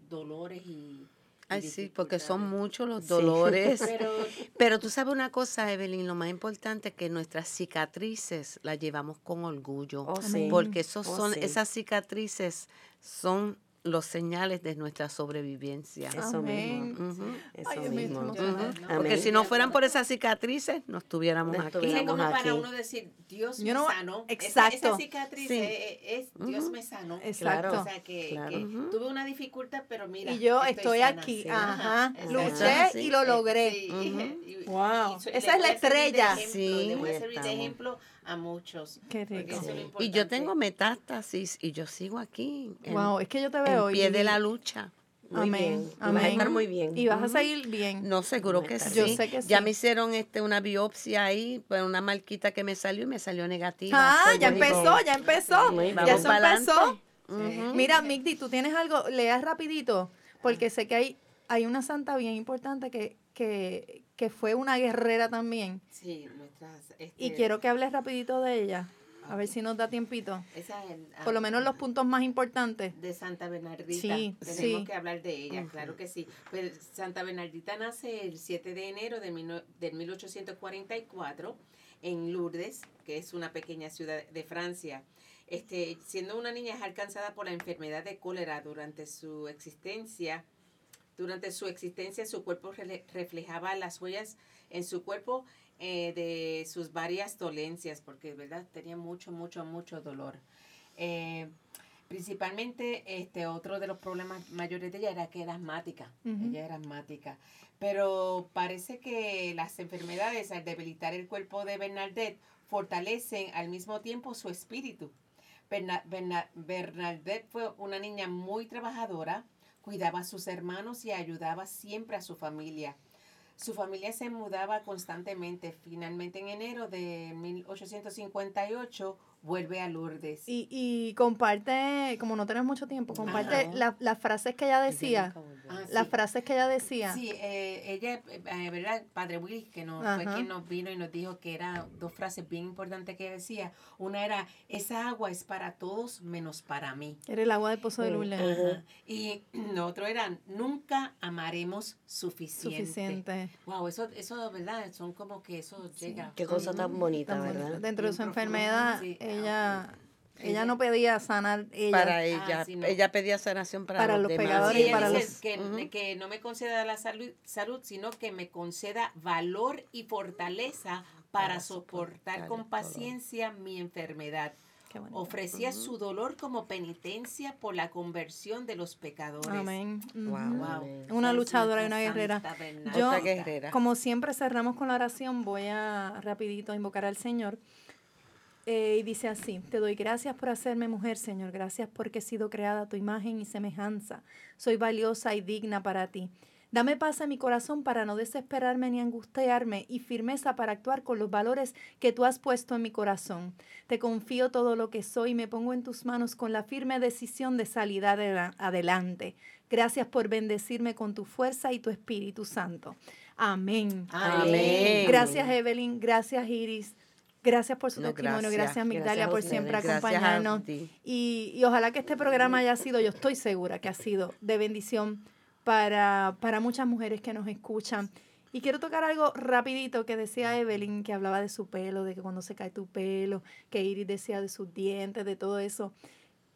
dolores y... y Ay, sí, porque son muchos los Sí. dolores. <laughs> Pero <laughs> Pero tú sabes una cosa, Evelyn, lo más importante es que nuestras cicatrices las llevamos con orgullo. Oh, sí. Porque esos Oh, son, sí. esas cicatrices son los señales de nuestra sobrevivencia. Eso Amén. mismo. Ujú. Eso Ay, mismo. estoy. Ujú. Amén. Porque si no fueran por esas cicatrices, no estuviéramos No aquí. Y es como para aquí. uno decir, Dios You me know what? sanó. Esa- Exacto. Esa, cicatriz Sí. es, es Dios me sanó. Exacto. O sea, que, Claro. que tuve una dificultad, pero mira. y yo estoy, sana. aquí, Sí. ajá, exacto. luché Sí. y lo logré. Y- y- Wow. y so- Esa es la estrella. ejemplo, Sí. Le voy a Ahí servir de ejemplo a muchos. Qué rico. Y yo tengo metástasis y yo sigo aquí. En, Wow, es que yo te en veo pie y, de la lucha. Muy Amén, bien. Tú vas a amén. estar muy bien. Y vas a seguir bien. No, seguro que sí. Yo sé que Ya sí. me hicieron este una biopsia ahí, pues una marquita que me salió y me salió negativa. Ah, Pues ya empezó, ya empezó. Muy. Ya empezó. Ujú. Mira, Migdi, tú tienes algo, leas rapidito, porque sé que hay, hay una santa bien importante que, que, que fue una guerrera también. Sí, nuestras... Y este, quiero que hables rapidito de ella, a ver si nos da tiempito. esa es, ah, Por lo menos los puntos más importantes. de Santa Bernardita. Sí, Tenemos sí. que hablar de ella, claro que sí. Pues Santa Bernardita nace el 7 de enero de, mil no- del 1844 en Lourdes, que es una pequeña ciudad de Francia. Este, siendo una niña es alcanzada por la enfermedad de cólera durante su existencia. Durante su existencia su cuerpo reflejaba las huellas en su cuerpo eh, de sus varias dolencias, porque verdad tenía mucho, mucho, mucho dolor. Eh, principalmente este otro de los problemas mayores de ella era que era asmática. Ella era asmática. Pero parece que las enfermedades al debilitar el cuerpo de Bernadette fortalecen al mismo tiempo su espíritu. Berna- Berna- Bernadette fue una niña muy trabajadora, cuidaba a sus hermanos y ayudaba siempre a su familia. Su familia se mudaba constantemente. Finalmente, en enero de 1858, vuelve a Lourdes. Y, y comparte, como no tenemos mucho tiempo, comparte la- las frases que ella decía. Ah, Las sí. frases que ella decía. Sí, eh, ella, eh, ¿verdad? Padre Will, que nos, fue quien nos vino y nos dijo que eran dos frases bien importantes que decía. Una era, esa agua es para todos menos para mí. Era el agua del pozo de Lourdes. Ajá. Y <clears throat> lo otro era, nunca amaremos suficiente. Suficiente. Wow, eso, eso, ¿verdad? Son como que eso llega. Qué cosa tan bonita, Tan. ¿verdad? Dentro de su enfermedad, sí. ella, ella Ella- no pedía sanar ella. Para ella, Ah, sí, no. ella pedía sanación para, Para los, los demás. pegadores y ella para dice los- que, Ujú. que no me conceda la salud, salud, sino que me conceda valor y fortaleza para, Para soportar soportar con paciencia mi enfermedad. Qué bonito. Ofrecía su dolor como penitencia por la conversión de los pecadores. Amén. Wow. Wow. Una luchadora y una guerrera. Yo, guerrera. como siempre cerramos con la oración, voy a rapidito invocar al Señor. Eh, y dice así, te doy gracias por hacerme mujer, Señor. Gracias porque he sido creada a tu imagen y semejanza. Soy valiosa y digna para ti. Dame paz en mi corazón para no desesperarme ni angustiarme y firmeza para actuar con los valores que tú has puesto en mi corazón. Te confío todo lo que soy y me pongo en tus manos con la firme decisión de salir adela- adelante. Gracias por bendecirme con tu fuerza y tu Espíritu Santo. Amén. Amén. Gracias, Evelyn. Gracias, Iris. Gracias por su No, testimonio. gracias. Gracias, Migdalia, por siempre Gracias acompañarnos. Y, y ojalá que este programa haya sido, yo estoy segura que ha sido de bendición para, para muchas mujeres que nos escuchan. Y quiero tocar algo rapidito que decía Evelyn, que hablaba de su pelo, de que cuando se cae tu pelo, que Iris decía de sus dientes, de todo eso.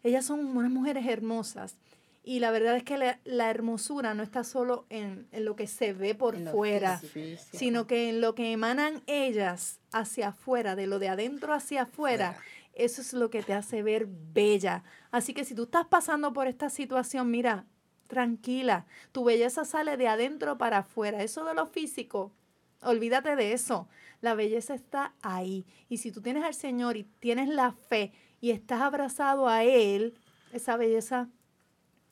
Ellas son unas mujeres hermosas. Y la verdad es que la, la hermosura no está solo en, en lo que se ve por En fuera, físico. Sino que en lo que emanan ellas hacia afuera, de lo de adentro hacia afuera, eso es lo que te hace ver bella. Así que si tú estás pasando por esta situación, mira, tranquila, tu belleza sale de adentro para afuera. Eso de lo físico, olvídate de eso. La belleza está ahí. Y si tú tienes al Señor y tienes la fe y estás abrazado a Él, esa belleza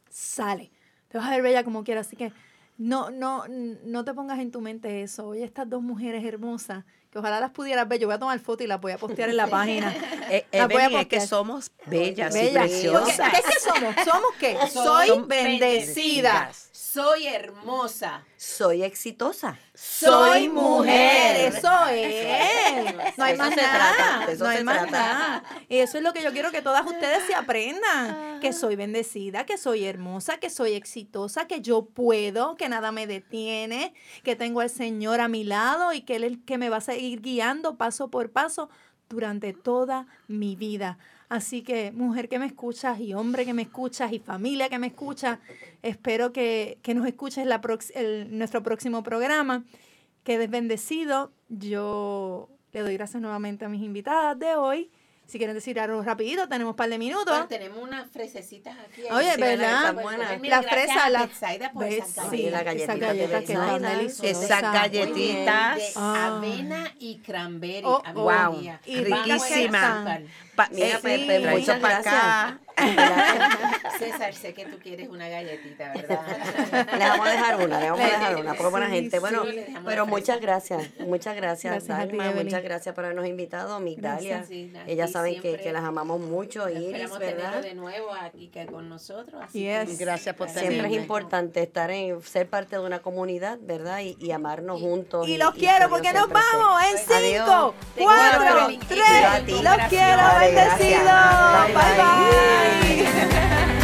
sale. Te vas a ver bella como quieras. Así que no, no, no te pongas en tu mente eso. Oye, estas dos mujeres hermosas, que ojalá las pudieras ver. Yo voy a tomar foto y las voy a postear en la página. <laughs> Eh, voy a es que somos bellas, y Bella. preciosas. ¿Qué, qué es que somos? ¿Somos qué? Soy Son bendecida. Soy hermosa. Soy exitosa. Soy mujer. Eso es. No hay Eso más nada. trata, No hay más trata. nada. Y eso es lo que yo quiero que todas ustedes se aprendan. Que soy bendecida, que soy hermosa, que soy exitosa, que yo puedo, que nada me detiene, que tengo al Señor a mi lado y que Él es el que me va a seguir guiando paso por paso durante toda mi vida. Así que, mujer que me escuchas y hombre que me escuchas y familia que me escucha, espero que, que nos escuches la prox- el- nuestro próximo programa. Quedes bendecido. Yo le doy gracias nuevamente a mis invitadas de hoy. Si quieren decir algo rapidito, tenemos un par de minutos. Bueno, tenemos unas fresecitas aquí. Oye, ¿verdad? están buenas. Mira, Las fresas, las- Sí, galletas. la esas galletita de galletas que deliciosas. Esas galletitas. Ah. avena y cranberry. Oh, wow. Vamos a riquísima. Pa- Mira, eh, Pepe, trae muchas eso pa' acá. César, sé que tú quieres una galletita, <laughs> ¿verdad? Le vamos a dejar una, le vamos a Le- dejar una, por buena sí, gente. Bueno, sí, pero muchas gracias, muchas gracias, Gracias ti, muchas gracias por habernos invitado, Migdalia. Sí, Ellas saben que, que las amamos mucho, Iris, Esperamos ¿verdad? de nuevo aquí que con nosotros. Así Yes. que Gracias por Siempre es importante estar en, ser parte de una comunidad, ¿verdad? Y, y amarnos juntos. Y los que quiero porque nos vamos en Adiós. 5, Te quiero, 4, Evelyn. 3. Gracias. Los quiero, bendecido. bye. bye. bye. bye. <laughs>